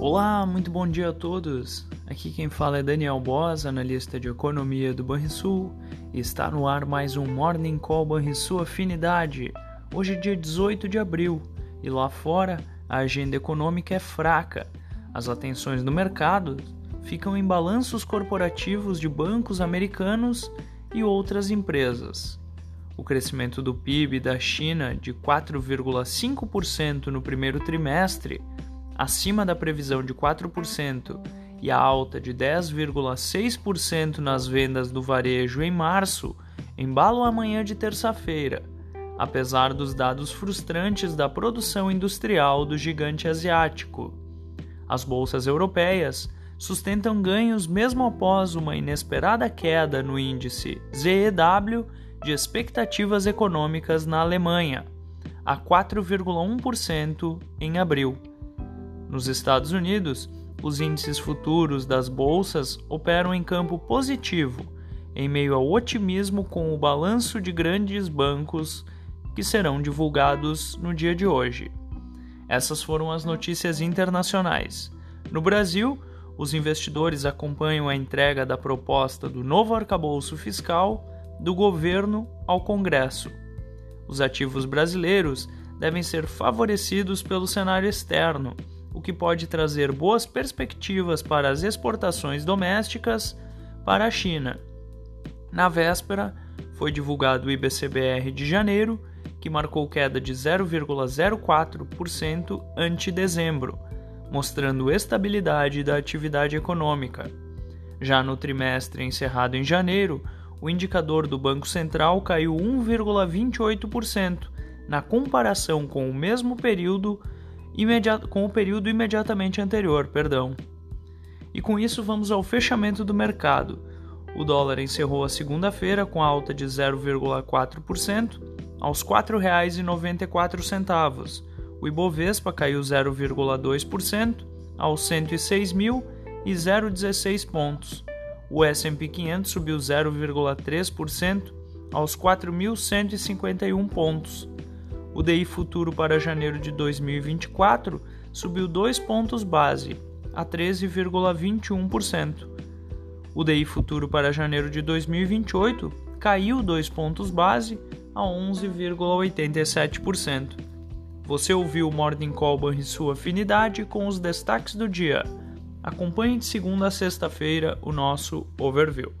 Olá, muito bom dia a todos. Aqui quem fala é Daniel Boas, analista de economia do Banrisul, e está no ar mais um Morning Call Banrisul Afinidade. Hoje é dia 18 de abril e lá fora a agenda econômica é fraca. As atenções do mercado ficam em balanços corporativos de bancos americanos e outras empresas. O crescimento do PIB da China de 4,5% no primeiro trimestre acima da previsão de 4% e a alta de 10,6% nas vendas do varejo em março embalam amanhã de terça-feira, apesar dos dados frustrantes da produção industrial do gigante asiático. As bolsas europeias sustentam ganhos mesmo após uma inesperada queda no índice ZEW de expectativas econômicas na Alemanha, a 4,1% em abril. Nos Estados Unidos, os índices futuros das bolsas operam em campo positivo, em meio ao otimismo com o balanço de grandes bancos que serão divulgados no dia de hoje. Essas foram as notícias internacionais. No Brasil, os investidores acompanham a entrega da proposta do novo arcabouço fiscal do governo ao Congresso. Os ativos brasileiros devem ser favorecidos pelo cenário externo o que pode trazer boas perspectivas para as exportações domésticas para a China. Na véspera, foi divulgado o IBCBR de janeiro, que marcou queda de 0,04% ante dezembro, mostrando estabilidade da atividade econômica. Já no trimestre encerrado em janeiro, o indicador do Banco Central caiu 1,28% na comparação com o mesmo período com o período imediatamente anterior, perdão. E com isso vamos ao fechamento do mercado. O dólar encerrou a segunda-feira com alta de 0,4% aos R$ 4,94. O Ibovespa caiu 0,2% aos 106.016 pontos. O S&P 500 subiu 0,3% aos 4.151 pontos. O DI futuro para janeiro de 2024 subiu 2 pontos base, a 13,21%. O DI futuro para janeiro de 2028 caiu 2 pontos base, a 11,87%. Você ouviu o Morning Call e sua afinidade com os destaques do dia. Acompanhe de segunda a sexta-feira o nosso overview.